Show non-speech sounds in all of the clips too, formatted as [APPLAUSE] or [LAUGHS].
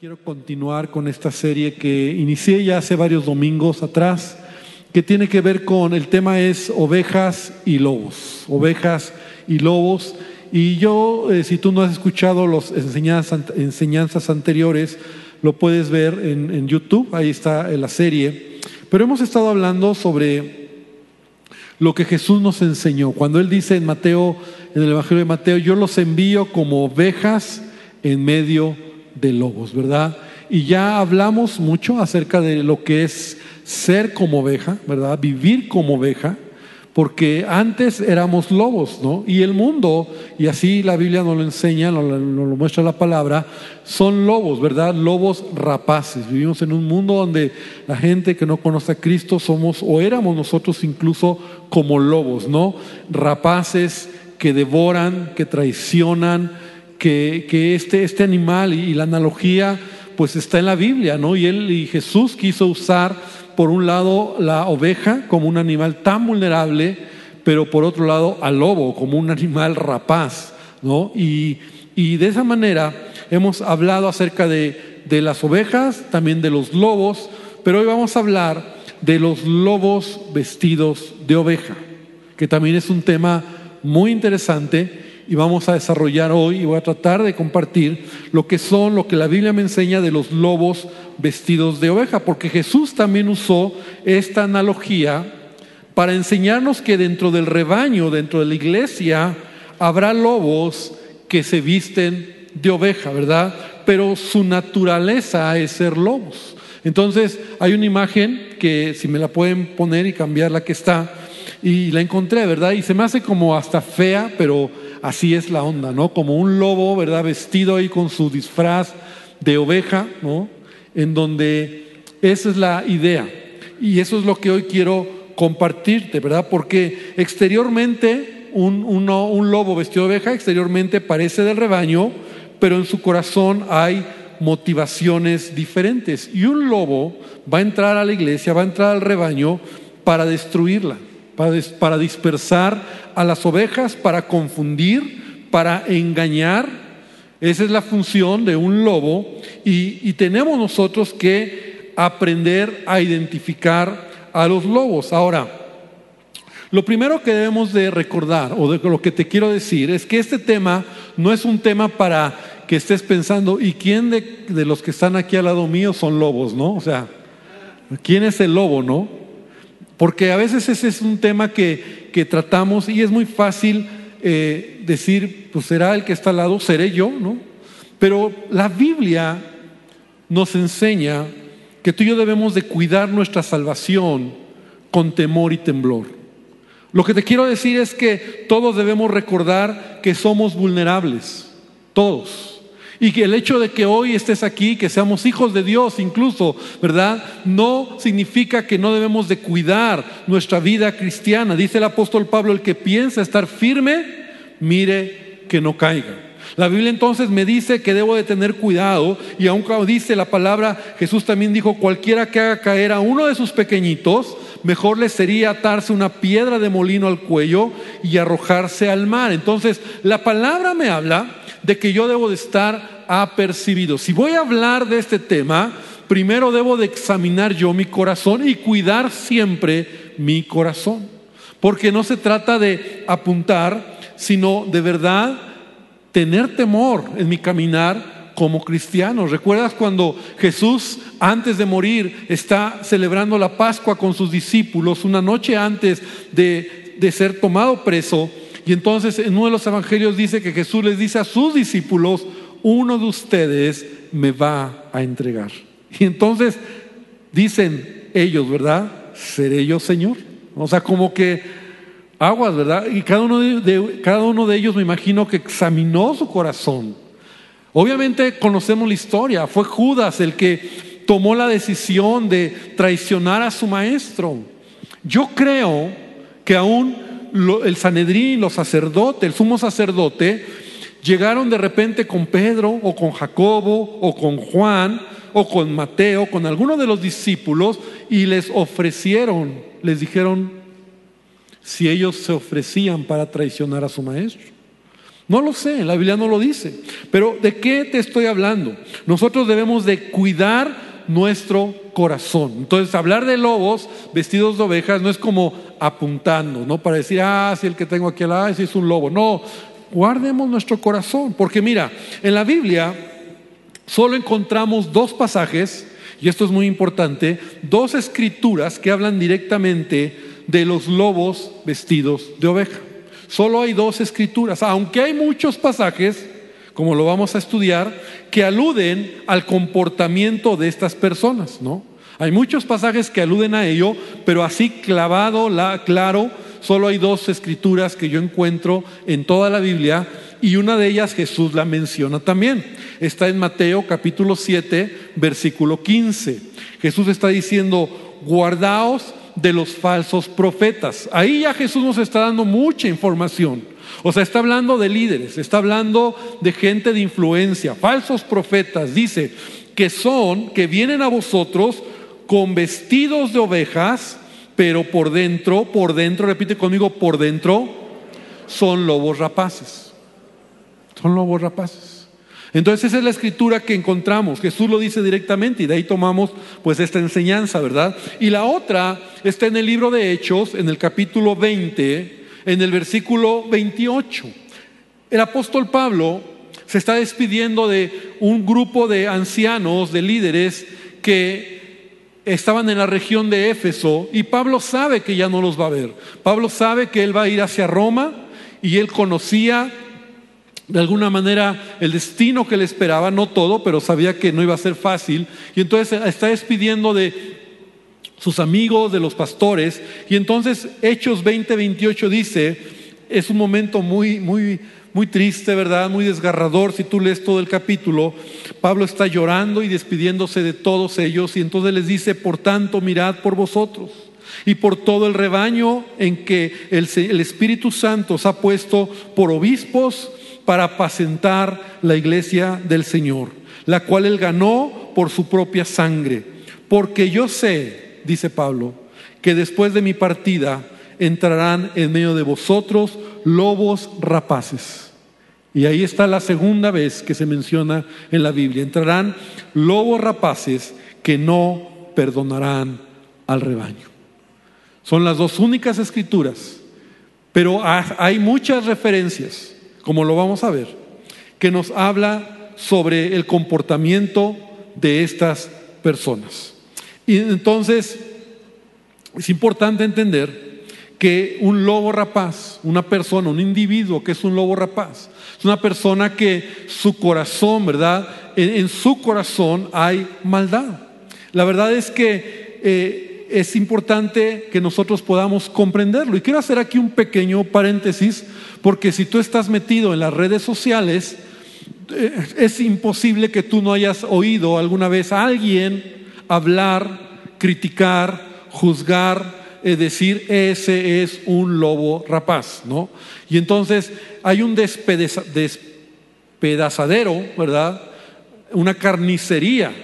Quiero continuar con esta serie que inicié ya hace varios domingos atrás, que tiene que ver con el tema es ovejas y lobos, ovejas y lobos. Y yo, eh, si tú no has escuchado las enseñanzas, anteriores, lo puedes ver en, YouTube, ahí está en la serie. Pero hemos estado hablando sobre lo que Jesús nos enseñó. Cuando Él dice en Mateo, en el Evangelio de Mateo, yo los envío como ovejas en medio de de lobos, ¿verdad? Y ya hablamos mucho acerca de lo que es ser como oveja, ¿verdad? Vivir como oveja, porque antes éramos lobos, ¿no? Y el mundo, y así la Biblia nos lo enseña, nos lo, muestra la palabra, son lobos, ¿verdad? Lobos rapaces. Vivimos en un mundo donde la gente que no conoce a Cristo somos, o éramos nosotros incluso como lobos, ¿no? Rapaces que devoran, que traicionan, que, este, este animal y, la analogía pues está en la Biblia, ¿no? Y él y Jesús quiso usar por un lado la oveja como un animal tan vulnerable, pero por otro lado al lobo como un animal rapaz, ¿no? Y, de esa manera hemos hablado acerca de, de las ovejas, también de los lobos, pero hoy vamos a hablar de los lobos vestidos de oveja, que también es un tema muy interesante y vamos a desarrollar hoy y voy a tratar de compartir lo que son, lo que la Biblia me enseña de los lobos vestidos de oveja, porque Jesús también usó esta analogía para enseñarnos que dentro del rebaño, dentro de la iglesia, habrá lobos que se visten de oveja, ¿verdad? Pero su naturaleza es ser lobos. Entonces, hay una imagen que si me la pueden poner y cambiar la que está, y la encontré, ¿verdad? Y se me hace como hasta fea, pero así es la onda, ¿no? Como un lobo, ¿verdad? Vestido ahí con su disfraz de oveja, ¿no? En donde esa es la idea. Y eso es lo que hoy quiero compartirte, ¿verdad? Porque exteriormente un, un lobo vestido de oveja, exteriormente parece del rebaño, pero en su corazón hay motivaciones diferentes. Y un lobo va a entrar a la iglesia, va a entrar al rebaño para destruirla para, dispersar a las ovejas, para confundir, para engañar. Esa es la función de un lobo y, tenemos nosotros que aprender a identificar a los lobos. Ahora, lo primero que debemos de recordar, o de lo que te quiero decir, es que este tema no es un tema para que estés pensando, ¿y quién de, de, los que están aquí al lado mío son lobos, no? O sea, ¿quién es el lobo, no? Porque a veces ese es un tema que, tratamos y es muy fácil eh, decir, pues será el que está al lado, seré yo, ¿no? Pero la Biblia nos enseña que tú y yo debemos de cuidar nuestra salvación con temor y temblor. Lo que te quiero decir es que todos debemos recordar que somos vulnerables, todos. Y que el hecho de que hoy estés aquí, que seamos hijos de Dios incluso, ¿verdad? No significa que no debemos de cuidar nuestra vida cristiana. Dice el apóstol Pablo, el que piensa estar firme, mire que no caiga. La Biblia entonces me dice que debo de tener cuidado y aunque dice la palabra, Jesús también dijo, cualquiera que haga caer a uno de sus pequeñitos, mejor le sería atarse una piedra de molino al cuello y arrojarse al mar. Entonces, la palabra me habla de que yo debo de estar apercibido. Si voy a hablar de este tema, primero debo de examinar yo mi corazón y cuidar siempre mi corazón. Porque no se trata de apuntar, sino de verdad tener temor en mi caminar como cristiano. ¿Recuerdas cuando Jesús antes de morir está celebrando la Pascua con sus discípulos, una noche antes de, de ser tomado preso? Y entonces en uno de los evangelios dice que Jesús les dice a sus discípulos, uno de ustedes me va a entregar. Y entonces dicen ellos, ¿verdad? ¿Seré yo Señor? O sea, como que aguas, ¿verdad? Y cada uno de, cada uno de ellos me imagino que examinó su corazón. Obviamente conocemos la historia, fue Judas el que tomó la decisión de traicionar a su maestro. Yo creo que aún el Sanedrín, los sacerdotes, el sumo sacerdote, llegaron de repente con Pedro o con Jacobo o con Juan o con Mateo, con alguno de los discípulos y les ofrecieron, les dijeron si ellos se ofrecían para traicionar a su maestro. No lo sé, la Biblia no lo dice. Pero ¿de qué te estoy hablando? Nosotros debemos de cuidar nuestro corazón. Entonces, hablar de lobos vestidos de ovejas no es como apuntando, ¿no? Para decir, ah, si el que tengo aquí al lado, es un lobo. No, guardemos nuestro corazón. Porque mira, en la Biblia solo encontramos dos pasajes, y esto es muy importante, dos escrituras que hablan directamente de los lobos vestidos de oveja. Solo hay dos escrituras, aunque hay muchos pasajes, como lo vamos a estudiar, que aluden al comportamiento de estas personas, ¿no? Hay muchos pasajes que aluden a ello, pero así clavado, la, claro, solo hay dos escrituras que yo encuentro en toda la Biblia y una de ellas Jesús la menciona también. Está en Mateo capítulo 7, versículo 15. Jesús está diciendo, guardaos de los falsos profetas. Ahí ya Jesús nos está dando mucha información. O sea, está hablando de líderes, está hablando de gente de influencia, falsos profetas. Dice que son, que vienen a vosotros con vestidos de ovejas, pero por dentro, por dentro, repite conmigo, por dentro son lobos rapaces. Son lobos rapaces. Entonces esa es la escritura que encontramos. Jesús lo dice directamente y de ahí tomamos pues esta enseñanza, ¿verdad? Y la otra está en el libro de Hechos, en el capítulo 20, en el versículo 28. El apóstol Pablo se está despidiendo de un grupo de ancianos, de líderes que estaban en la región de Éfeso y Pablo sabe que ya no los va a ver. Pablo sabe que él va a ir hacia Roma y él conocía de alguna manera el destino que le esperaba, no todo, pero sabía que no iba a ser fácil. Y entonces está despidiendo de sus amigos, de los pastores. Y entonces Hechos 20, 28 dice, es un momento muy, muy muy triste, ¿verdad? Muy desgarrador. Si tú lees todo el capítulo, Pablo está llorando y despidiéndose de todos ellos y entonces les dice, por tanto, mirad por vosotros y por todo el rebaño en que el, el Espíritu Santo os ha puesto por obispos para apacentar la iglesia del Señor, la cual él ganó por su propia sangre. Porque yo sé, dice Pablo, que después de mi partida entrarán en medio de vosotros lobos rapaces. Y ahí está la segunda vez que se menciona en la Biblia. Entrarán lobos rapaces que no perdonarán al rebaño. Son las dos únicas escrituras, pero hay muchas referencias, como lo vamos a ver, que nos habla sobre el comportamiento de estas personas. Y entonces es importante entender que un lobo rapaz, una persona, un individuo que es un lobo rapaz, es una persona que su corazón, ¿verdad? En, su corazón hay maldad. La verdad es que eh, es importante que nosotros podamos comprenderlo. Y quiero hacer aquí un pequeño paréntesis, porque si tú estás metido en las redes sociales, eh, es imposible que tú no hayas oído alguna vez a alguien hablar, criticar, juzgar, es decir, ese es un lobo rapaz, ¿no? Y entonces hay un despedazadero, ¿verdad? Una carnicería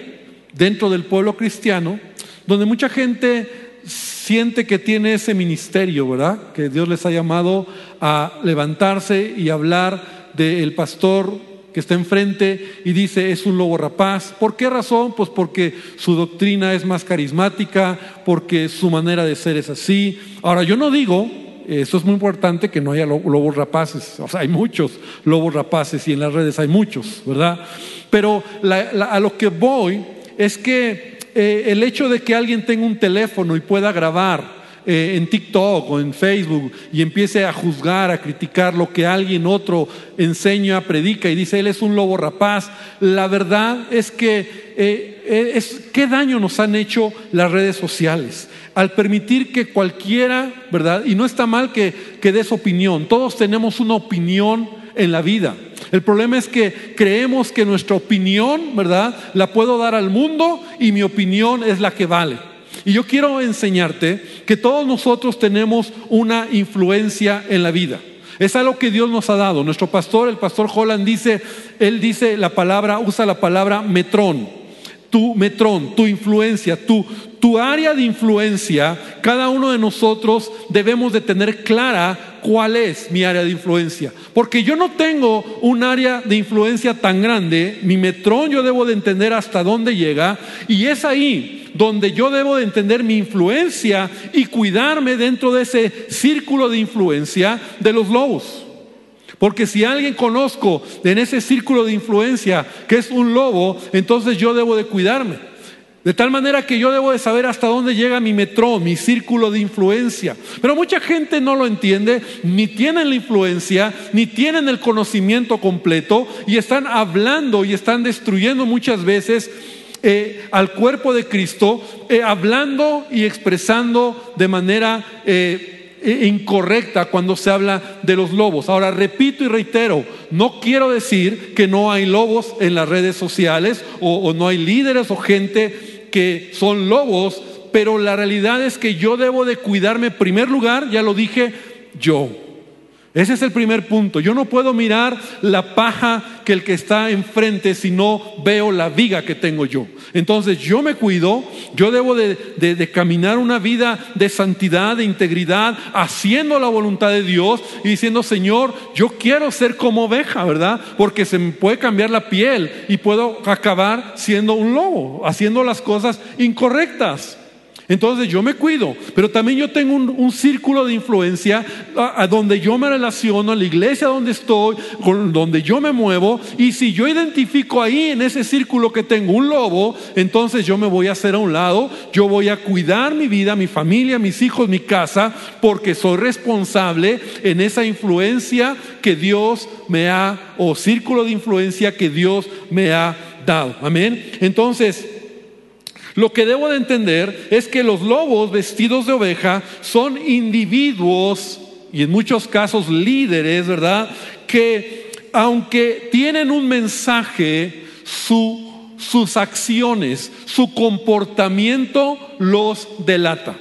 dentro del pueblo cristiano, donde mucha gente siente que tiene ese ministerio, ¿verdad? Que Dios les ha llamado a levantarse y hablar del pastor que está enfrente y dice es un lobo rapaz. ¿Por qué razón? Pues porque su doctrina es más carismática, porque su manera de ser es así. Ahora, yo no digo, eso es muy importante, que no haya lobos rapaces. O sea, hay muchos lobos rapaces y en las redes hay muchos, ¿verdad? Pero a lo que voy es que eh, el hecho de que alguien tenga un teléfono y pueda grabar, eh, en TikTok o en Facebook y empiece a juzgar, a criticar lo que alguien otro enseña, predica y dice, él es un lobo rapaz, la verdad es que eh, eh, es, qué daño nos han hecho las redes sociales al permitir que cualquiera, ¿verdad? Y no está mal que, que des opinión, todos tenemos una opinión en la vida. El problema es que creemos que nuestra opinión, ¿verdad? La puedo dar al mundo y mi opinión es la que vale. Y yo quiero enseñarte que todos nosotros tenemos una influencia en la vida. Es algo que Dios nos ha dado. Nuestro pastor, el pastor Holland, dice, él dice la palabra, usa la palabra metrón. Tu metrón, tu influencia, tu, tu área de influencia, cada uno de nosotros debemos de tener clara cuál es mi área de influencia. Porque yo no tengo un área de influencia tan grande, mi metrón yo debo de entender hasta dónde llega y es ahí donde yo debo de entender mi influencia y cuidarme dentro de ese círculo de influencia de los lobos. Porque si alguien conozco en ese círculo de influencia que es un lobo, entonces yo debo de cuidarme. De tal manera que yo debo de saber hasta dónde llega mi metro, mi círculo de influencia. Pero mucha gente no lo entiende, ni tienen la influencia, ni tienen el conocimiento completo y están hablando y están destruyendo muchas veces eh, al cuerpo de Cristo, eh, hablando y expresando de manera... Eh, incorrecta cuando se habla de los lobos. Ahora, repito y reitero, no quiero decir que no hay lobos en las redes sociales o, no hay líderes o gente que son lobos, pero la realidad es que yo debo de cuidarme, en primer lugar, ya lo dije, yo. Ese es el primer punto. Yo no puedo mirar la paja que el que está enfrente si no veo la viga que tengo yo. Entonces yo me cuido, yo debo de, de, caminar una vida de santidad, de integridad, haciendo la voluntad de Dios y diciendo, Señor, yo quiero ser como oveja, ¿verdad? Porque se me puede cambiar la piel y puedo acabar siendo un lobo, haciendo las cosas incorrectas. Entonces yo me cuido, pero también yo tengo un, círculo de influencia a, donde yo me relaciono, a la iglesia donde estoy, con, donde yo me muevo, y si yo identifico ahí en ese círculo que tengo un lobo, entonces yo me voy a hacer a un lado, yo voy a cuidar mi vida, mi familia, mis hijos, mi casa, porque soy responsable en esa influencia que Dios me ha, o círculo de influencia que Dios me ha dado. Amén. Entonces, lo que debo de entender es que los lobos vestidos de oveja son individuos y en muchos casos líderes, ¿verdad? Que aunque tienen un mensaje, sus acciones, su comportamiento los delata.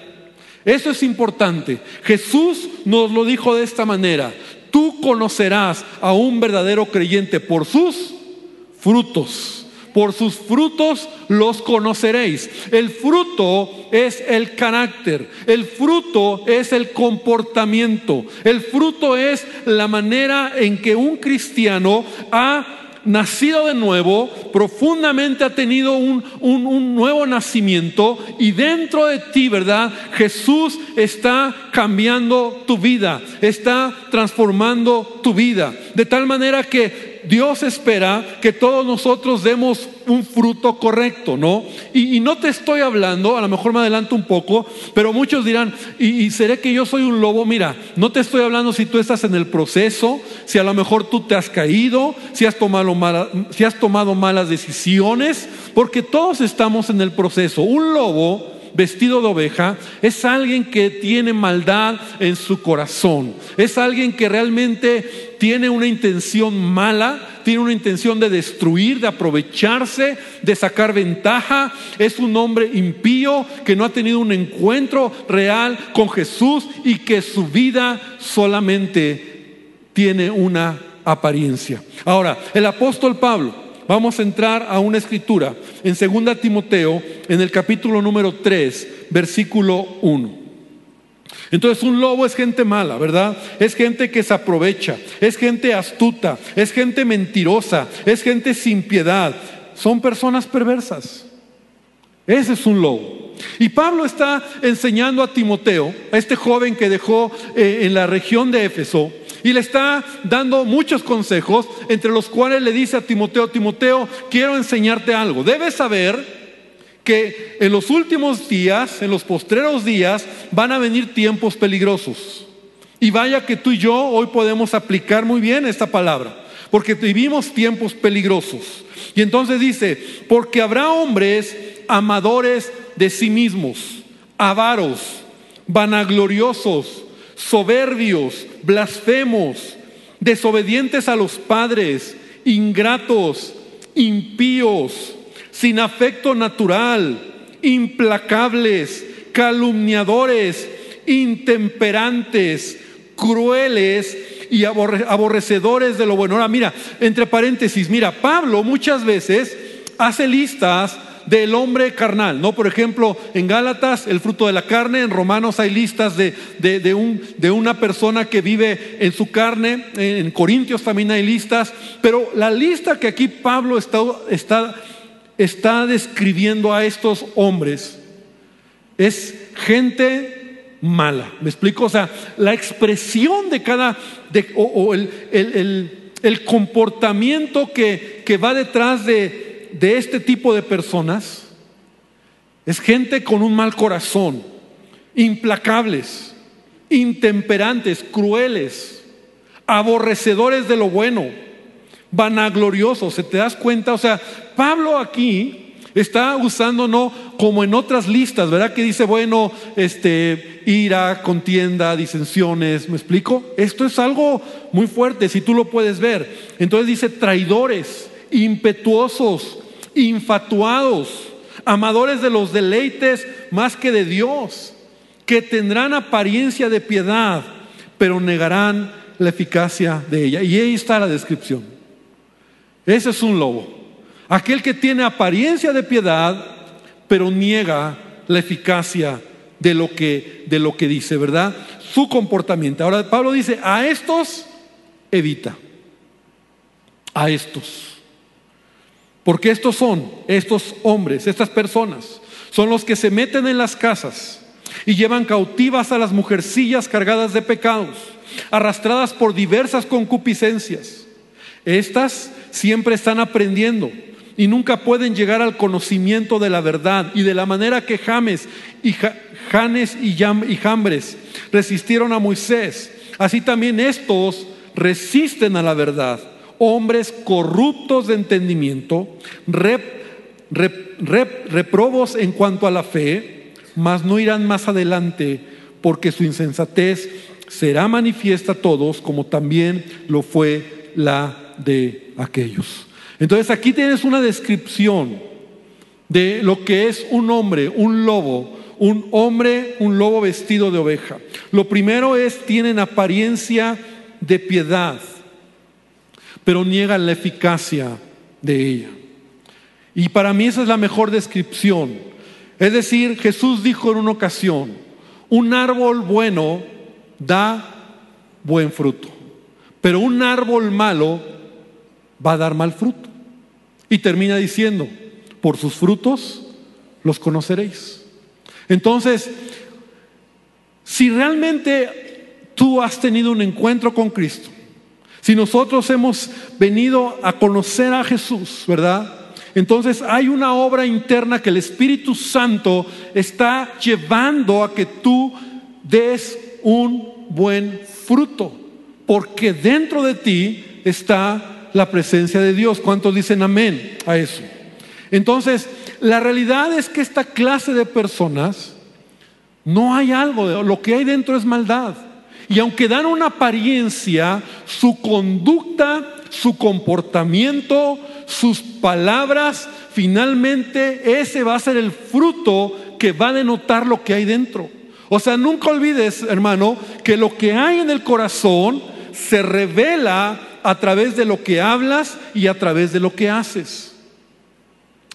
Eso es importante. Jesús nos lo dijo de esta manera. Tú conocerás a un verdadero creyente por sus frutos por sus frutos los conoceréis. El fruto es el carácter, el fruto es el comportamiento, el fruto es la manera en que un cristiano ha nacido de nuevo, profundamente ha tenido un, un, nuevo nacimiento y dentro de ti, ¿verdad? Jesús está cambiando tu vida, está transformando tu vida. De tal manera que Dios espera que todos nosotros demos un fruto correcto, ¿no? Y, no te estoy hablando, a lo mejor me adelanto un poco, pero muchos dirán, ¿y, seré que yo soy un lobo? Mira, no te estoy hablando si tú estás en el proceso, si a lo mejor tú te has caído, si has tomado, si has tomado malas decisiones, porque todos estamos en el proceso. Un lobo vestido de oveja es alguien que tiene maldad en su corazón, es alguien que realmente tiene una intención mala, tiene una intención de destruir, de aprovecharse, de sacar ventaja, es un hombre impío que no ha tenido un encuentro real con Jesús y que su vida solamente tiene una apariencia. Ahora, el apóstol Pablo vamos a entrar a una escritura en 2 Timoteo, en el capítulo número 3, versículo 1. Entonces un lobo es gente mala, ¿verdad? Es gente que se aprovecha, es gente astuta, es gente mentirosa, es gente sin piedad, son personas perversas. Ese es un lobo. Y Pablo está enseñando a Timoteo, a este joven que dejó eh, en la región de Éfeso, y le está dando muchos consejos, entre los cuales le dice a Timoteo, Timoteo, quiero enseñarte algo. Debes saber que en los últimos días, en los postreros días, van a venir tiempos peligrosos. Y vaya que tú y yo hoy podemos aplicar muy bien esta palabra, porque vivimos tiempos peligrosos. Y entonces dice, porque habrá hombres amadores de sí mismos, avaros, vanagloriosos, soberbios, blasfemos, desobedientes a los padres, ingratos, impíos, sin afecto natural, implacables, calumniadores, intemperantes, crueles y aborrecedores de lo bueno. Ahora, mira, entre paréntesis, mira, Pablo muchas veces hace listas del hombre carnal, ¿no? Por ejemplo, en Gálatas, el fruto de la carne, en Romanos hay listas de, de, un, de una persona que vive en su carne, en Corintios también hay listas, pero la lista que aquí Pablo está, está, está describiendo a estos hombres es gente mala. ¿Me explico? O sea, la expresión de cada, de, o, el, el, el, comportamiento que, que va detrás de, de este tipo de personas es gente con un mal corazón, implacables, intemperantes, crueles, aborrecedores de lo bueno, vanagloriosos. ¿Se te das cuenta? O sea, Pablo aquí Está usando no como en otras listas, ¿verdad? Que dice, bueno, este, ira, contienda, disensiones, ¿me explico? Esto es algo muy fuerte, si tú lo puedes ver. Entonces dice traidores, impetuosos, infatuados, amadores de los deleites más que de Dios, que tendrán apariencia de piedad, pero negarán la eficacia de ella. Y ahí está la descripción. Ese es un lobo. Aquel que tiene apariencia de piedad, pero niega la eficacia de lo que, de lo que dice, ¿verdad? Su comportamiento. Ahora Pablo dice, a estos evita. A estos. Porque estos son, estos hombres, estas personas, son los que se meten en las casas y llevan cautivas a las mujercillas cargadas de pecados, arrastradas por diversas concupiscencias. Estas siempre están aprendiendo y nunca pueden llegar al conocimiento de la verdad. Y de la manera que James y Janes y, Jambres resistieron a Moisés, así también estos resisten a la verdad. Hombres corruptos de entendimiento, reprobos en cuanto a la fe, mas no irán más adelante porque su insensatez será manifiesta a todos como también lo fue la de aquellos. Entonces aquí tienes una descripción de lo que es un hombre, un lobo, un hombre, un lobo vestido de oveja. Lo primero es, tienen apariencia de piedad, pero niegan la eficacia de ella. Y para mí esa es la mejor descripción. Es decir, Jesús dijo en una ocasión, un árbol bueno da buen fruto, pero un árbol malo va a dar mal fruto. Y termina diciendo, por sus frutos los conoceréis. Entonces, si realmente tú has tenido un encuentro con Cristo, si nosotros hemos venido a conocer a Jesús, ¿verdad? Entonces hay una obra interna que el Espíritu Santo está llevando a que tú des un buen fruto, porque dentro de ti está la presencia de Dios. ¿Cuántos dicen amén a eso? Entonces, la realidad es que esta clase de personas no hay algo, lo que hay dentro es maldad. Y aunque dan una apariencia, su conducta, su comportamiento, sus palabras, finalmente ese va a ser el fruto que va a denotar lo que hay dentro. O sea, nunca olvides, hermano, que lo que hay en el corazón se revela a través de lo que hablas y a través de lo que haces.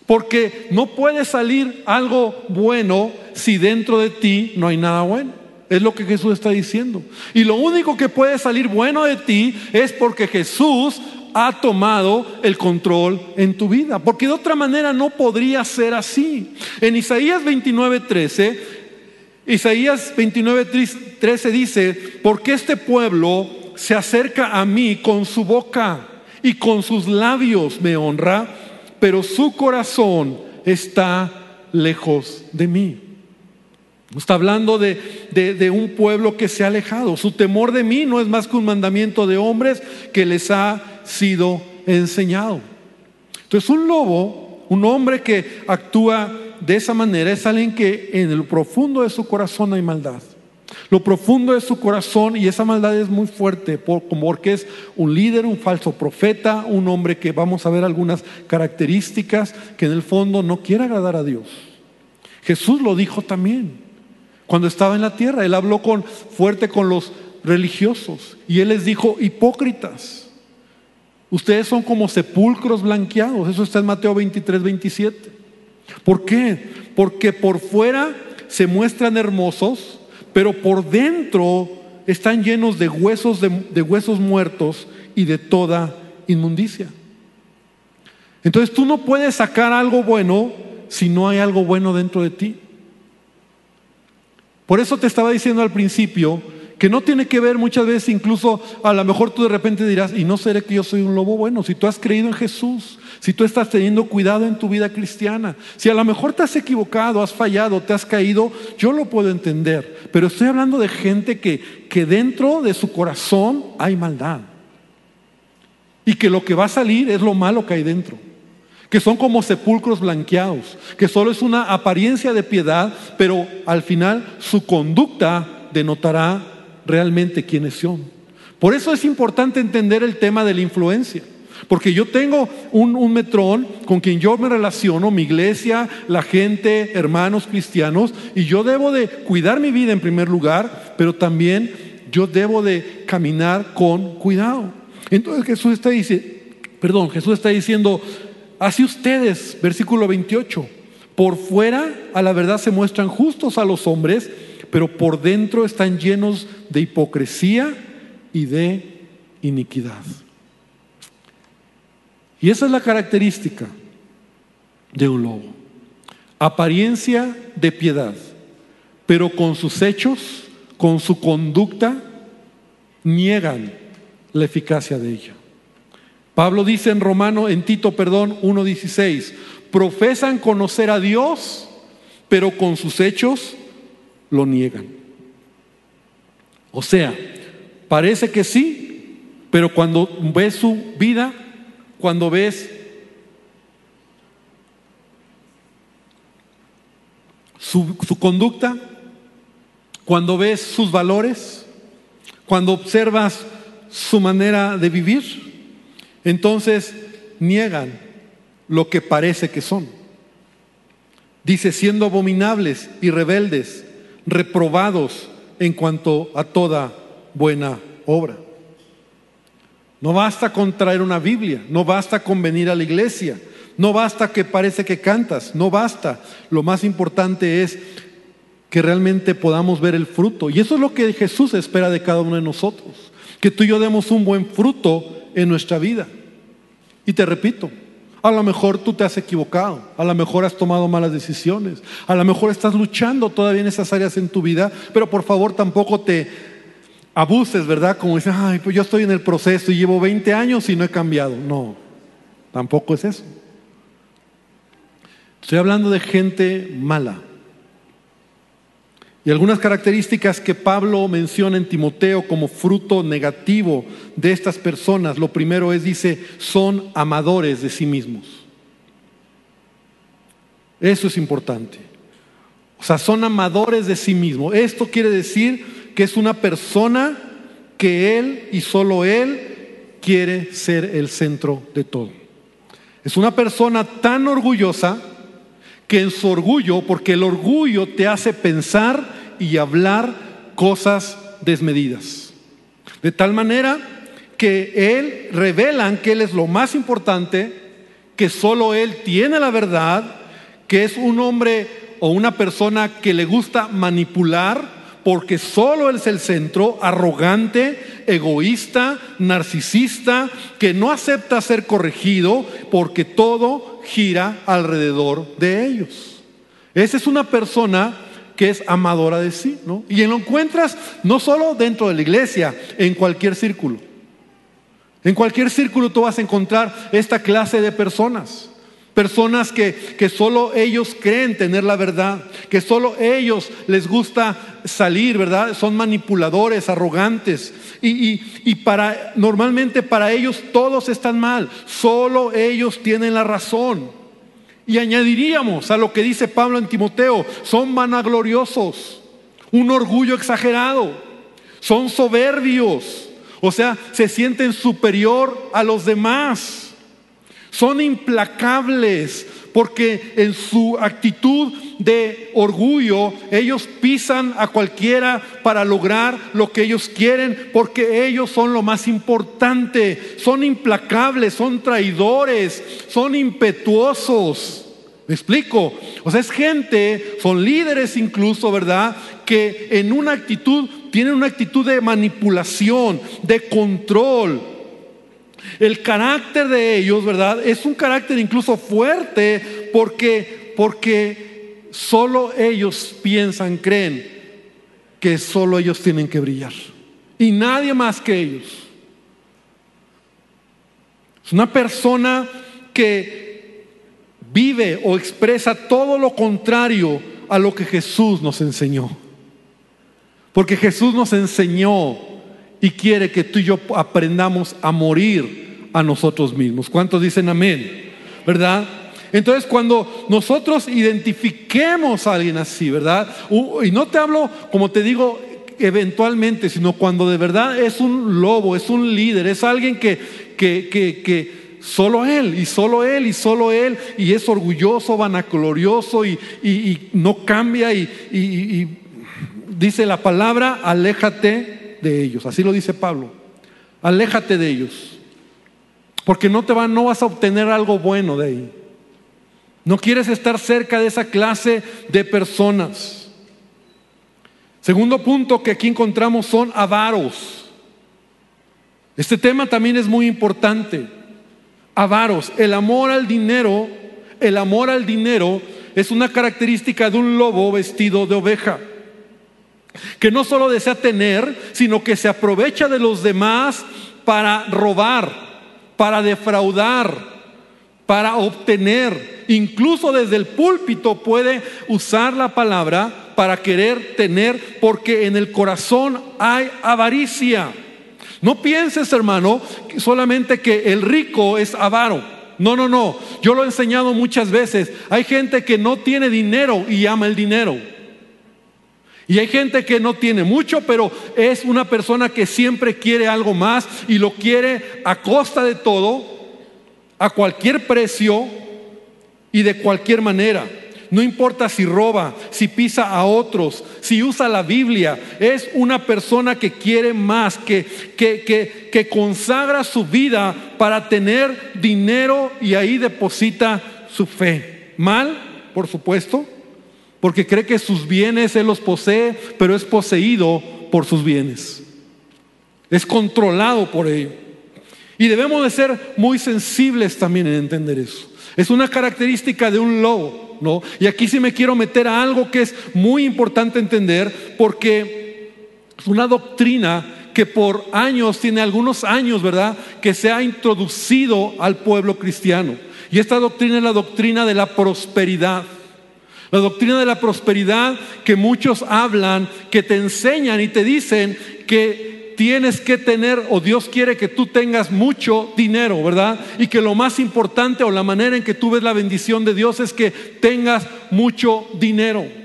Porque no puede salir algo bueno si dentro de ti no hay nada bueno. Es lo que Jesús está diciendo. Y lo único que puede salir bueno de ti es porque Jesús ha tomado el control en tu vida. Porque de otra manera no podría ser así. En Isaías 29:13, Isaías 29:13 dice, porque este pueblo se acerca a mí con su boca y con sus labios me honra, pero su corazón está lejos de mí. Está hablando de, de, un pueblo que se ha alejado. Su temor de mí no es más que un mandamiento de hombres que les ha sido enseñado. Entonces un lobo, un hombre que actúa de esa manera, es alguien que en el profundo de su corazón hay maldad lo profundo de su corazón y esa maldad es muy fuerte porque es un líder, un falso profeta, un hombre que vamos a ver algunas características que en el fondo no quiere agradar a Dios. Jesús lo dijo también cuando estaba en la tierra. Él habló con, fuerte con los religiosos y él les dijo, hipócritas, ustedes son como sepulcros blanqueados. Eso está en Mateo 23, 27. ¿Por qué? Porque por fuera se muestran hermosos, pero por dentro están llenos de huesos, de, de huesos muertos y de toda inmundicia. Entonces tú no puedes sacar algo bueno si no hay algo bueno dentro de ti. Por eso te estaba diciendo al principio que no tiene que ver muchas veces, incluso a lo mejor tú de repente dirás, y no seré que yo soy un lobo bueno, si tú has creído en Jesús, si tú estás teniendo cuidado en tu vida cristiana, si a lo mejor te has equivocado, has fallado, te has caído, yo lo puedo entender, pero estoy hablando de gente que, que dentro de su corazón hay maldad y que lo que va a salir es lo malo que hay dentro que son como sepulcros blanqueados, que solo es una apariencia de piedad, pero al final su conducta denotará realmente quiénes son. Por eso es importante entender el tema de la influencia. Porque yo tengo un, metrón con quien yo me relaciono, mi iglesia, la gente, hermanos cristianos, y yo debo de cuidar mi vida en primer lugar, pero también yo debo de caminar con cuidado. Entonces Jesús está diciendo, perdón, Jesús está diciendo, Así ustedes, versículo 28, por fuera a la verdad se muestran justos a los hombres, pero por dentro están llenos de hipocresía y de iniquidad. Y esa es la característica de un lobo. Apariencia de piedad, pero con sus hechos, con su conducta, niegan la eficacia de ella. Pablo dice en Romano, en Tito, perdón, 1.16, profesan conocer a Dios, pero con sus hechos lo niegan. O sea, parece que sí, pero cuando ves su vida, cuando ves su, su conducta, cuando ves sus valores, cuando observas su manera de vivir, entonces niegan lo que parece que son. Dice, siendo abominables y rebeldes, reprobados en cuanto a toda buena obra. No basta con traer una Biblia, no basta con venir a la iglesia, no basta que parece que cantas, no basta. Lo más importante es que realmente podamos ver el fruto. Y eso es lo que Jesús espera de cada uno de nosotros, que tú y yo demos un buen fruto en nuestra vida. Y te repito, a lo mejor tú te has equivocado, a lo mejor has tomado malas decisiones, a lo mejor estás luchando todavía en esas áreas en tu vida, pero por favor tampoco te abuses, ¿verdad? Como dices, ay, pues yo estoy en el proceso y llevo 20 años y no he cambiado. No, tampoco es eso. Estoy hablando de gente mala, y algunas características que Pablo menciona en Timoteo como fruto negativo de estas personas, lo primero es, dice, son amadores de sí mismos. Eso es importante. O sea, son amadores de sí mismos. Esto quiere decir que es una persona que él y solo él quiere ser el centro de todo. Es una persona tan orgullosa que en su orgullo, porque el orgullo te hace pensar y hablar cosas desmedidas. De tal manera que Él revelan que Él es lo más importante, que solo Él tiene la verdad, que es un hombre o una persona que le gusta manipular, porque solo Él es el centro, arrogante, egoísta, narcisista, que no acepta ser corregido, porque todo gira alrededor de ellos. Esa es una persona que es amadora de sí, ¿no? Y lo encuentras no solo dentro de la iglesia, en cualquier círculo. En cualquier círculo tú vas a encontrar esta clase de personas. Personas que, que solo ellos creen tener la verdad, que solo ellos les gusta salir, ¿verdad? Son manipuladores, arrogantes. Y, y, para, normalmente para ellos todos están mal, solo ellos tienen la razón. Y añadiríamos a lo que dice Pablo en Timoteo, son vanagloriosos, un orgullo exagerado, son soberbios, o sea, se sienten superior a los demás. Son implacables porque en su actitud de orgullo ellos pisan a cualquiera para lograr lo que ellos quieren porque ellos son lo más importante. Son implacables, son traidores, son impetuosos. ¿Me explico? O sea, es gente, son líderes incluso, ¿verdad? Que en una actitud, tienen una actitud de manipulación, de control. El carácter de ellos, ¿verdad? Es un carácter incluso fuerte porque, porque solo ellos piensan, creen que solo ellos tienen que brillar. Y nadie más que ellos. Es una persona que vive o expresa todo lo contrario a lo que Jesús nos enseñó. Porque Jesús nos enseñó y quiere que tú y yo aprendamos a morir a nosotros mismos. ¿Cuántos dicen amén? ¿Verdad? Entonces cuando nosotros identifiquemos a alguien así, ¿verdad? Y no te hablo, como te digo, eventualmente, sino cuando de verdad es un lobo, es un líder, es alguien que, que, que, que solo Él, y solo Él, y solo Él, y es orgulloso, vanaglorioso, y, y, no cambia, y, y, dice la palabra, aléjate de ellos. Así lo dice Pablo, aléjate de ellos, porque no, te va, no vas a obtener algo bueno de ahí. No quieres estar cerca de esa clase de personas. Segundo punto que aquí encontramos son avaros. Este tema también es muy importante. Avaros, el amor al dinero, el amor al dinero es una característica de un lobo vestido de oveja, que no solo desea tener, sino que se aprovecha de los demás para robar, para defraudar, para obtener. Incluso desde el púlpito puede usar la palabra para querer tener, porque en el corazón hay avaricia. No pienses, hermano, solamente que el rico es avaro. No, no, no. Yo lo he enseñado muchas veces. Hay gente que no tiene dinero y ama el dinero. Y hay gente que no tiene mucho, pero es una persona que siempre quiere algo más y lo quiere a costa de todo, a cualquier precio y de cualquier manera. No importa si roba, si pisa a otros, si usa la Biblia. Es una persona que quiere más, que, que, que, consagra su vida para tener dinero y ahí deposita su fe. Mal, por supuesto, porque cree que sus bienes Él los posee, pero es poseído por sus bienes. Es controlado por ello. Y debemos de ser muy sensibles también en entender eso. Es una característica de un lobo. Y aquí sí me quiero meter a algo que es muy importante entender porque es una doctrina que por años, tiene algunos años, ¿verdad? Que se ha introducido al pueblo cristiano. Y esta doctrina es la doctrina de la prosperidad. La doctrina de la prosperidad que muchos hablan, que te enseñan y te dicen que tienes que tener o Dios quiere que tú tengas mucho dinero, ¿verdad? Y que lo más importante o la manera en que tú ves la bendición de Dios es que tengas mucho dinero.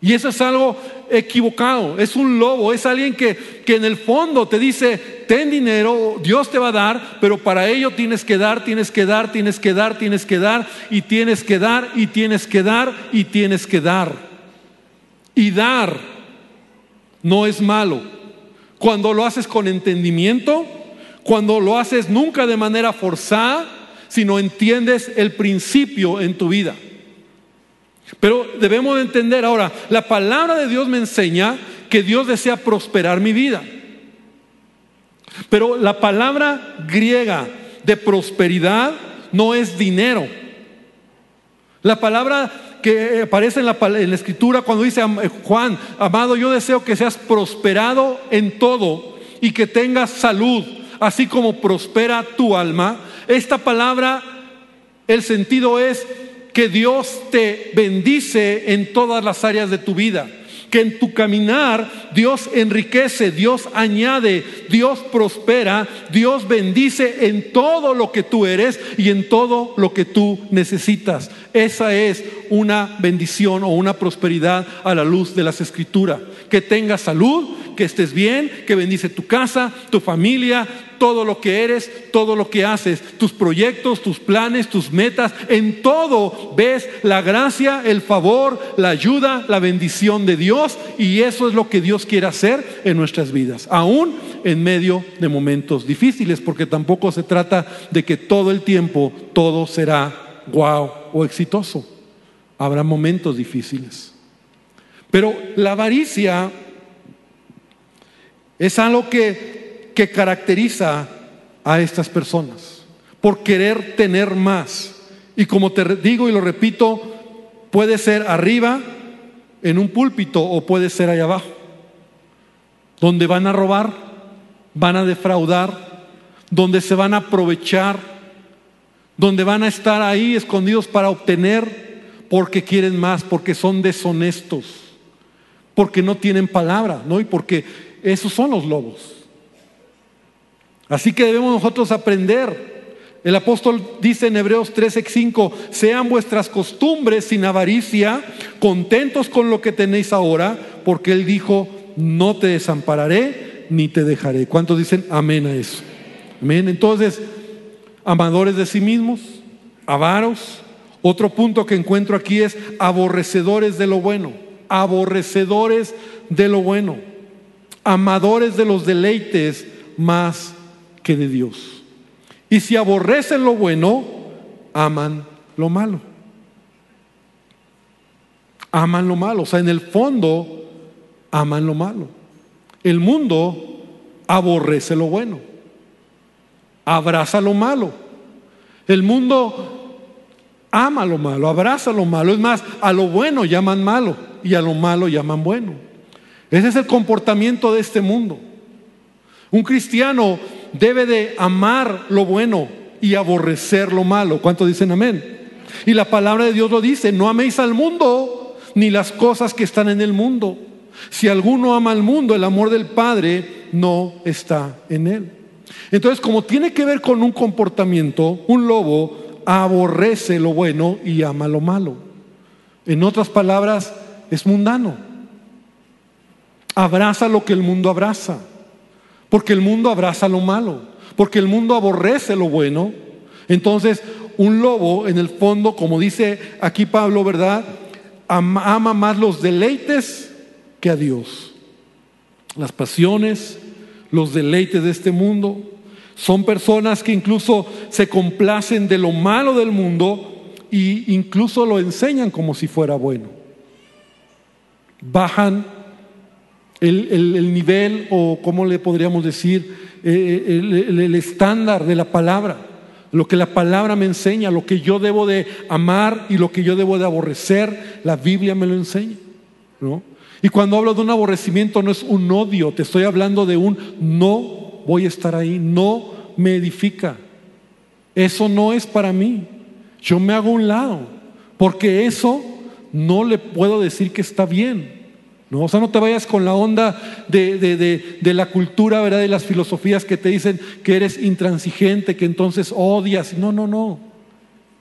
Y eso es algo equivocado, es un lobo, es alguien que, que en el fondo te dice, ten dinero, Dios te va a dar, pero para ello tienes que dar, tienes que dar, tienes que dar, tienes que dar, y tienes que dar, y tienes que dar, y tienes que dar. Y dar no es malo cuando lo haces con entendimiento, cuando lo haces nunca de manera forzada, sino entiendes el principio en tu vida. Pero debemos de entender ahora, la palabra de Dios me enseña que Dios desea prosperar mi vida. Pero la palabra griega de prosperidad no es dinero. La palabra que aparece en la, en la, escritura cuando dice eh, Juan, amado, yo deseo que seas prosperado en todo y que tengas salud, así como prospera tu alma. Esta palabra, el sentido es que Dios te bendice en todas las áreas de tu vida que en tu caminar Dios enriquece, Dios añade, Dios prospera, Dios bendice en todo lo que tú eres y en todo lo que tú necesitas. Esa es una bendición o una prosperidad a la luz de las escrituras. Que tengas salud, que estés bien, que bendice tu casa, tu familia, todo lo que eres, todo lo que haces, tus proyectos, tus planes, tus metas, en todo ves la gracia, el favor, la ayuda, la bendición de Dios y eso es lo que Dios quiere hacer en nuestras vidas, aún en medio de momentos difíciles, porque tampoco se trata de que todo el tiempo todo será wow o exitoso. Habrá momentos difíciles. Pero la avaricia es algo que, que caracteriza a estas personas por querer tener más. Y como te digo y lo repito, puede ser arriba en un púlpito o puede ser allá abajo, donde van a robar, van a defraudar, donde se van a aprovechar, donde van a estar ahí escondidos para obtener porque quieren más, porque son deshonestos, porque no tienen palabra, ¿no? Y porque esos son los lobos. Así que debemos nosotros aprender. El apóstol dice en Hebreos 13:5, sean vuestras costumbres sin avaricia, contentos con lo que tenéis ahora, porque él dijo, no te desampararé ni te dejaré. ¿Cuántos dicen amén a eso? Amén. Entonces, amadores de sí mismos, avaros. Otro punto que encuentro aquí es aborrecedores de lo bueno, aborrecedores de lo bueno, amadores de los deleites más que de Dios. Y si aborrecen lo bueno, aman lo malo. Aman lo malo, o sea, en el fondo aman lo malo. El mundo aborrece lo bueno abraza lo malo. El mundo ama lo malo, abraza lo malo. Es más, a lo bueno llaman malo y a lo malo llaman bueno. Ese es el comportamiento de este mundo. Un cristiano debe de amar lo bueno y aborrecer lo malo. ¿Cuánto dicen amén? Y la palabra de Dios lo dice, no améis al mundo ni las cosas que están en el mundo. Si alguno ama al mundo, el amor del Padre no está en él. Entonces, como tiene que ver con un comportamiento, un lobo aborrece lo bueno y ama lo malo. En otras palabras, es mundano. Abraza lo que el mundo abraza. Porque el mundo abraza lo malo. Porque el mundo aborrece lo bueno. Entonces, un lobo, en el fondo, como dice aquí Pablo, ¿verdad? Ama más los deleites que a Dios. Las pasiones, los deleites de este mundo. Son personas que incluso se complacen de lo malo del mundo e incluso lo enseñan como si fuera bueno. Bajan el, nivel o, ¿cómo le podríamos decir? Eh, el, el, estándar de la palabra. Lo que la palabra me enseña, lo que yo debo de amar y lo que yo debo de aborrecer, la Biblia me lo enseña. ¿no? Y cuando hablo de un aborrecimiento no es un odio, te estoy hablando de un no voy a estar ahí, no me edifica. Eso no es para mí. Yo me hago un lado, porque eso no le puedo decir que está bien. ¿no? O sea, no te vayas con la onda de, de, la cultura, ¿verdad? De las filosofías que te dicen que eres intransigente, que entonces odias. No, no, no.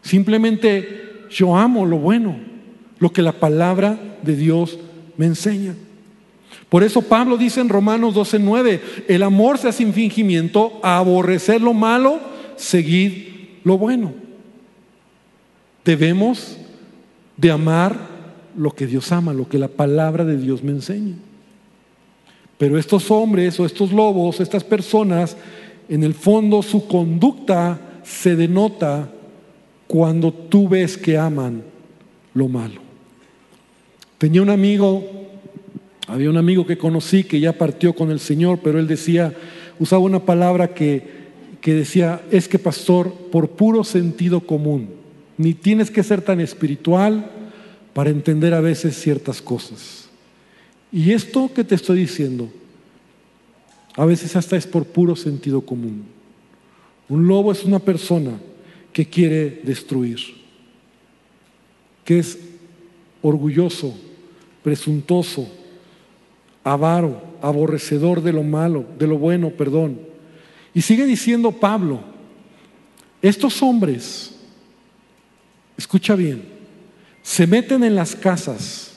Simplemente yo amo lo bueno, lo que la palabra de Dios me enseña. Por eso Pablo dice en Romanos 12:9, el amor sea sin fingimiento, aborrecer lo malo, seguid lo bueno. Debemos de amar lo que Dios ama, lo que la palabra de Dios me enseña. Pero estos hombres o estos lobos, estas personas, en el fondo su conducta se denota cuando tú ves que aman lo malo. Tenía un amigo, había un amigo que conocí que ya partió con el Señor, pero él decía, usaba una palabra que, que decía, es que pastor, por puro sentido común, ni tienes que ser tan espiritual para entender a veces ciertas cosas. Y esto que te estoy diciendo, a veces hasta es por puro sentido común. Un lobo es una persona que quiere destruir, que es orgulloso, presuntuoso, avaro, aborrecedor de lo malo, de lo bueno, perdón. Y sigue diciendo Pablo, estos hombres, escucha bien, se meten en las casas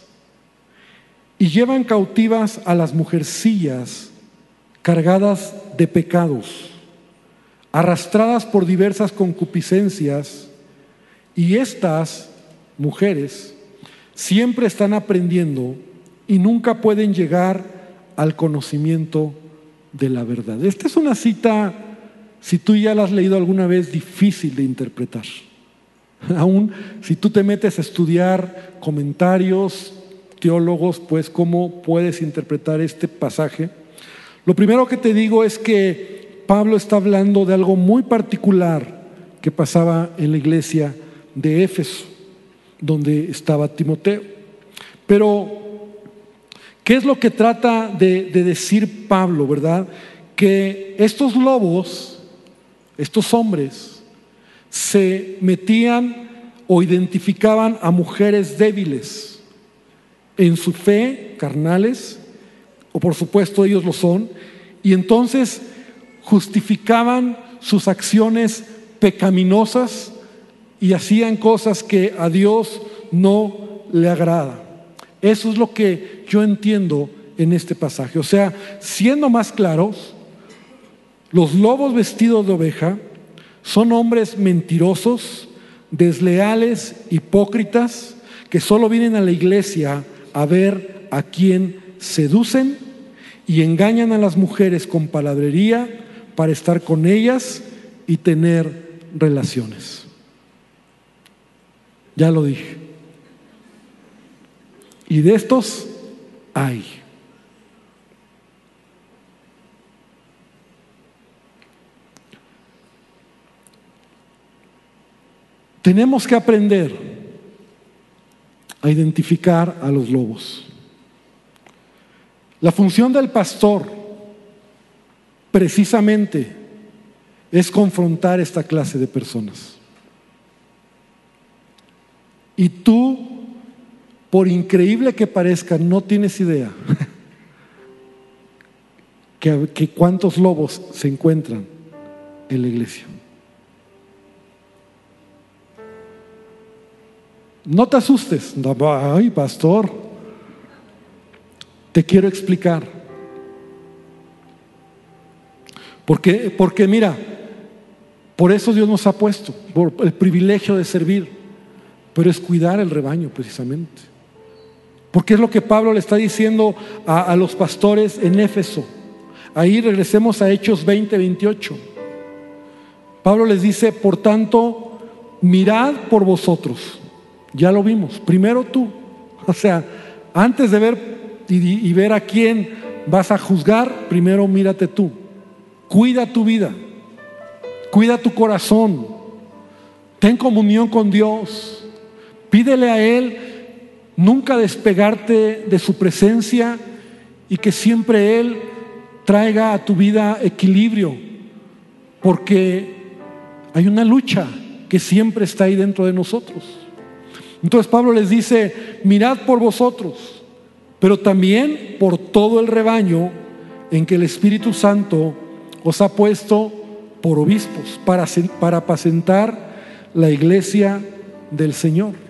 y llevan cautivas a las mujercillas cargadas de pecados, arrastradas por diversas concupiscencias, y estas mujeres siempre están aprendiendo y nunca pueden llegar al conocimiento de la verdad. Esta es una cita, si tú ya la has leído alguna vez, difícil de interpretar. [LAUGHS] Aún si tú te metes a estudiar comentarios, teólogos, pues cómo puedes interpretar este pasaje. Lo primero que te digo es que Pablo está hablando de algo muy particular que pasaba en la iglesia de Éfeso, donde estaba Timoteo. Pero, ¿qué es lo que trata de, de decir Pablo, verdad? Que estos lobos, estos hombres, se metían o identificaban a mujeres débiles en su fe, carnales, o por supuesto ellos lo son, y entonces justificaban sus acciones pecaminosas y hacían cosas que a Dios no le agrada. Eso es lo que yo entiendo en este pasaje. O sea, siendo más claros, los lobos vestidos de oveja son hombres mentirosos, desleales, hipócritas, que solo vienen a la iglesia a ver a quién seducen y engañan a las mujeres con palabrería para estar con ellas y tener relaciones. Ya lo dije. Y de estos hay. Tenemos que aprender a identificar a los lobos. La función del pastor precisamente es confrontar esta clase de personas. Y tú, por increíble que parezca, no tienes idea [LAUGHS] que, cuántos lobos se encuentran en la iglesia. No te asustes. Ay, pastor, te quiero explicar. Porque, porque mira, por eso Dios nos ha puesto, por el privilegio de servir, pero es cuidar el rebaño precisamente. Porque es lo que Pablo le está diciendo a, los pastores en Éfeso. Ahí regresemos a Hechos 20, 28. Pablo les dice, por tanto, mirad por vosotros ya lo vimos. Primero tú. [LAUGHS] O sea, antes de ver y, ver a quién vas a juzgar, primero mírate tú. Cuida tu vida. Cuida tu corazón. Ten comunión con Dios. Pídele a Él nunca despegarte de su presencia y que siempre Él traiga a tu vida equilibrio. Porque hay una lucha que siempre está ahí dentro de nosotros. Entonces Pablo les dice, mirad por vosotros, pero también por todo el rebaño en que el Espíritu Santo os ha puesto por obispos para, para apacentar la iglesia del Señor.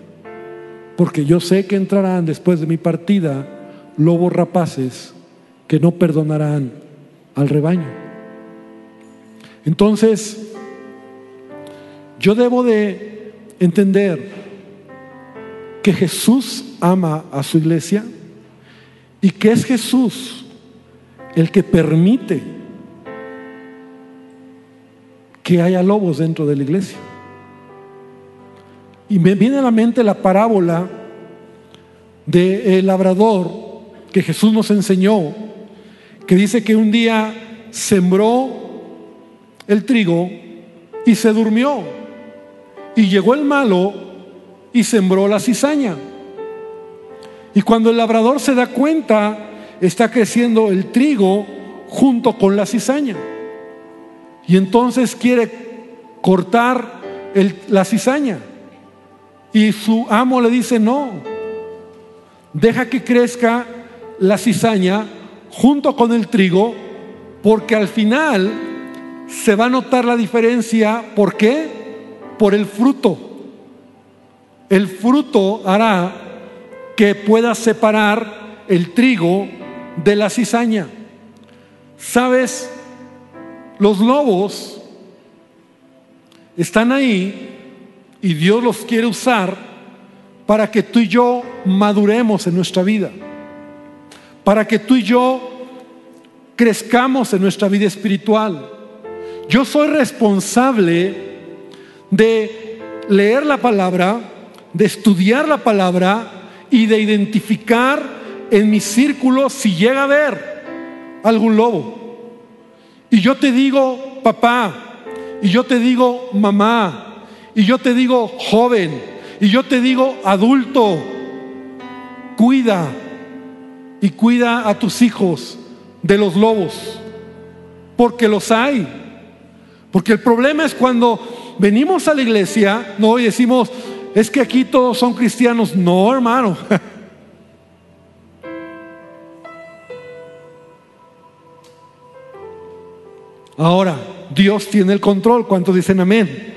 Porque yo sé que entrarán después de mi partida lobos rapaces que no perdonarán al rebaño. Entonces, yo debo de entender que Jesús ama a su iglesia y que es Jesús el que permite que haya lobos dentro de la iglesia. Y me viene a la mente la parábola del labrador que Jesús nos enseñó, que dice que un día sembró el trigo y se durmió. Y llegó el malo y sembró la cizaña. Y cuando el labrador se da cuenta, está creciendo el trigo junto con la cizaña. Y entonces quiere cortar la cizaña. Y su amo le dice, no, deja que crezca la cizaña junto con el trigo, porque al final se va a notar la diferencia. ¿Por qué? Por el fruto. El fruto hará que puedas separar el trigo de la cizaña. ¿Sabes? Los lobos están ahí y Dios los quiere usar para que tú y yo maduremos en nuestra vida, para que tú y yo crezcamos en nuestra vida espiritual. Yo soy responsable de leer la palabra, de estudiar la palabra y de identificar en mi círculo si llega a haber algún lobo. Y yo te digo, papá, y yo te digo, mamá, y yo te digo, joven, y yo te digo, adulto, cuida y cuida a tus hijos de los lobos, porque los hay. Porque el problema es cuando venimos a la iglesia, no y decimos, es que aquí todos son cristianos. No, hermano. [LAUGHS] Ahora, Dios tiene el control. ¿Cuántos dicen amén?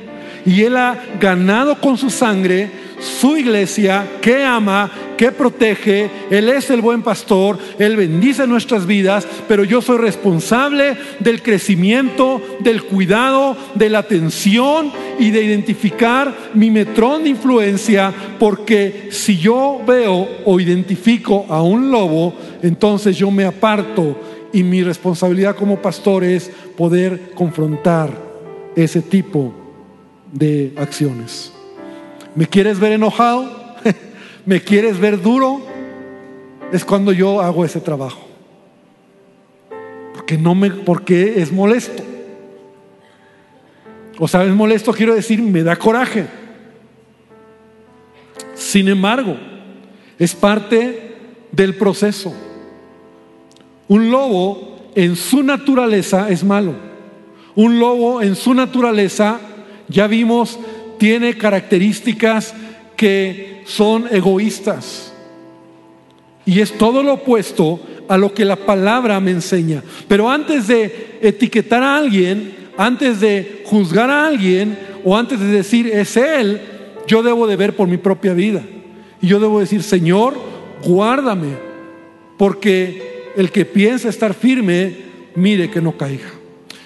Y Él ha ganado con su sangre su iglesia que ama, que protege. Él es el buen pastor, Él bendice nuestras vidas, pero yo soy responsable del crecimiento, del cuidado, de la atención y de identificar mi metrón de influencia, porque si yo veo o identifico a un lobo, entonces yo me aparto y mi responsabilidad como pastor es poder confrontar ese tipo de acciones. ¿Me quieres ver enojado? [LAUGHS] ¿Me quieres ver duro? Es cuando yo hago ese trabajo. Porque no me porque es molesto. O sabes molesto quiero decir me da coraje. Sin embargo, es parte del proceso. Un lobo en su naturaleza es malo. Un lobo en su naturaleza, ya vimos, tiene características que son egoístas. Y es todo lo opuesto a lo que la palabra me enseña. Pero antes de etiquetar a alguien, antes de juzgar a alguien o antes de decir es él, yo debo de ver por mi propia vida. Y yo debo decir, Señor, guárdame, porque el que piensa estar firme, mire que no caiga.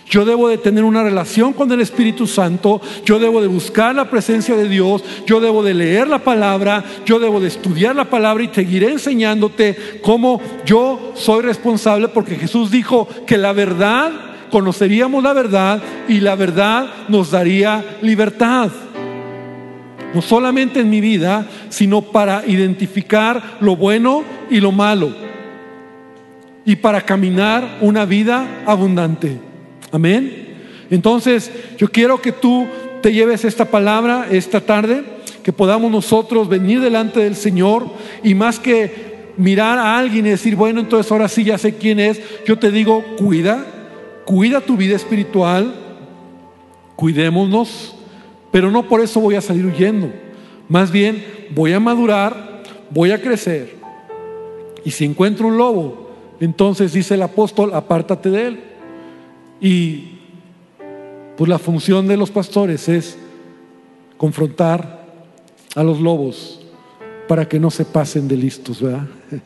Yo debo de tener una relación con el Espíritu Santo, yo debo de buscar la presencia de Dios, yo debo de leer la palabra, yo debo de estudiar la palabra y seguiré enseñándote cómo yo soy responsable porque Jesús dijo que la verdad, conoceríamos la verdad y la verdad nos daría libertad. No solamente en mi vida, sino para identificar lo bueno y lo malo y para caminar una vida abundante. Amén. Entonces, yo quiero que tú te lleves esta palabra esta tarde, que podamos nosotros venir delante del Señor y más que mirar a alguien y decir, bueno, entonces ahora sí ya sé quién es, yo te digo, cuida, cuida tu vida espiritual, cuidémonos, pero no por eso voy a salir huyendo. Más bien, voy a madurar, voy a crecer. Y si encuentro un lobo, entonces dice el apóstol, apártate de él. Y pues la función de los pastores es confrontar a los lobos para que no se pasen de listos, ¿verdad? [LAUGHS]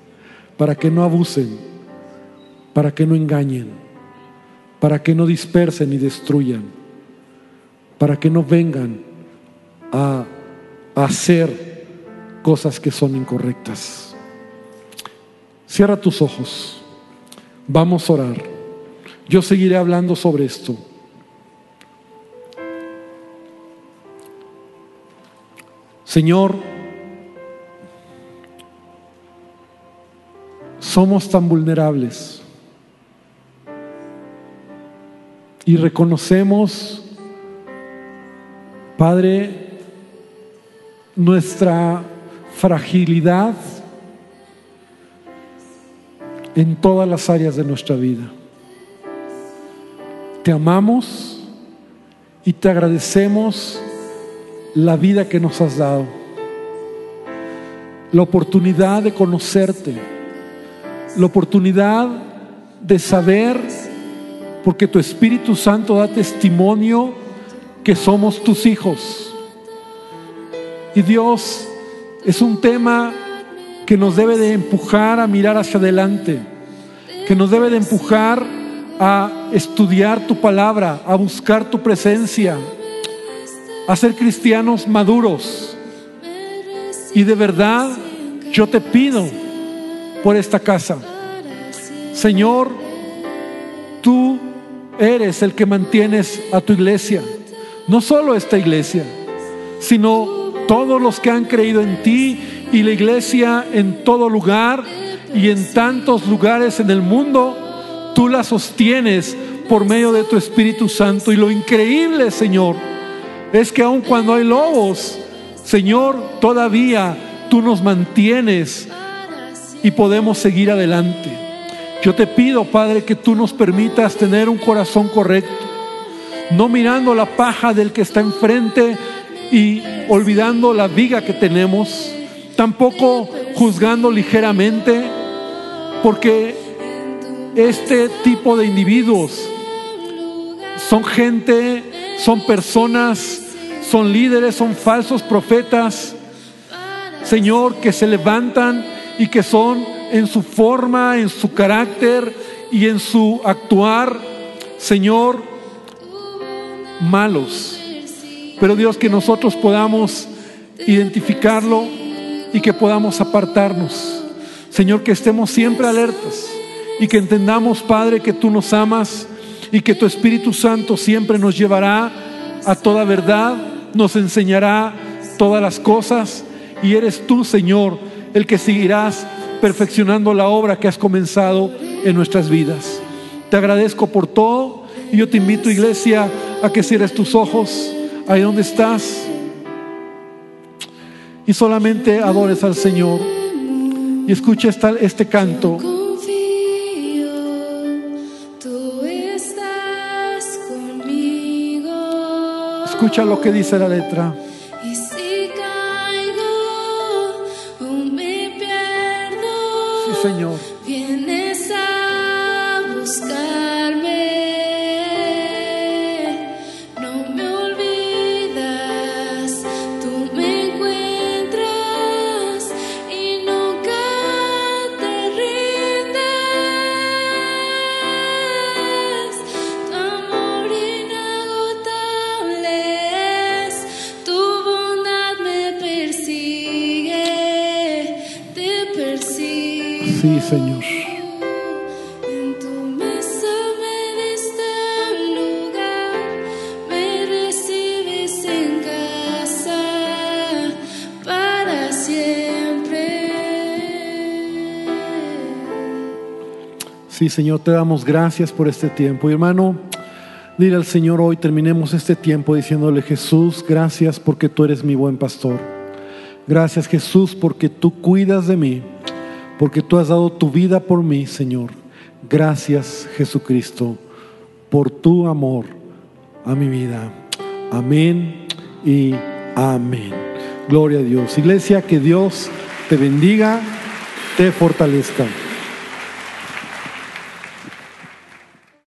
Para que no abusen, para que no engañen, para que no dispersen y destruyan, para que no vengan a, a hacer cosas que son incorrectas. Cierra tus ojos. Vamos a orar. Yo seguiré hablando sobre esto. Señor, somos tan vulnerables y reconocemos, Padre, nuestra fragilidad en todas las áreas de nuestra vida. Te amamos y te agradecemos la vida que nos has dado, la oportunidad de conocerte, la oportunidad de saber, porque tu Espíritu Santo da testimonio que somos tus hijos. Y Dios es un tema que nos debe de empujar a mirar hacia adelante, que nos debe de empujar a estudiar tu palabra, a buscar tu presencia, a ser cristianos maduros. Y de verdad yo te pido por esta casa. Señor, tú eres el que mantienes a tu iglesia. No solo esta iglesia, sino todos los que han creído en ti y la iglesia en todo lugar y en tantos lugares en el mundo, tú la sostienes por medio de tu Espíritu Santo. Y lo increíble, Señor, es que aun cuando hay lobos, Señor, todavía tú nos mantienes y podemos seguir adelante. Yo te pido, Padre, que tú nos permitas tener un corazón correcto, no mirando la paja del que está enfrente y olvidando la viga que tenemos, tampoco juzgando ligeramente, porque este tipo de individuos son gente, son personas, son líderes, son falsos profetas, Señor, que se levantan y que son en su forma, en su carácter y en su actuar, Señor, malos. Pero Dios, que nosotros podamos identificarlo y que podamos apartarnos. Señor, que estemos siempre alertas y que entendamos, Padre, que tú nos amas y que tu Espíritu Santo siempre nos llevará a toda verdad, nos enseñará todas las cosas y eres tú, Señor, el que seguirás perfeccionando la obra que has comenzado en nuestras vidas. Te agradezco por todo y yo te invito, iglesia, a que cierres tus ojos ahí donde estás y solamente adores al Señor y escucha este canto. Escucha lo que dice la letra. Señor. Señor, te damos gracias por este tiempo. Y hermano, dile al Señor hoy, terminemos este tiempo diciéndole, Jesús, gracias porque tú eres mi buen pastor. Gracias Jesús porque tú cuidas de mí, porque tú has dado tu vida por mí, Señor. Gracias Jesucristo por tu amor a mi vida. Amén y amén. Gloria a Dios. Iglesia, que Dios te bendiga, te fortalezca.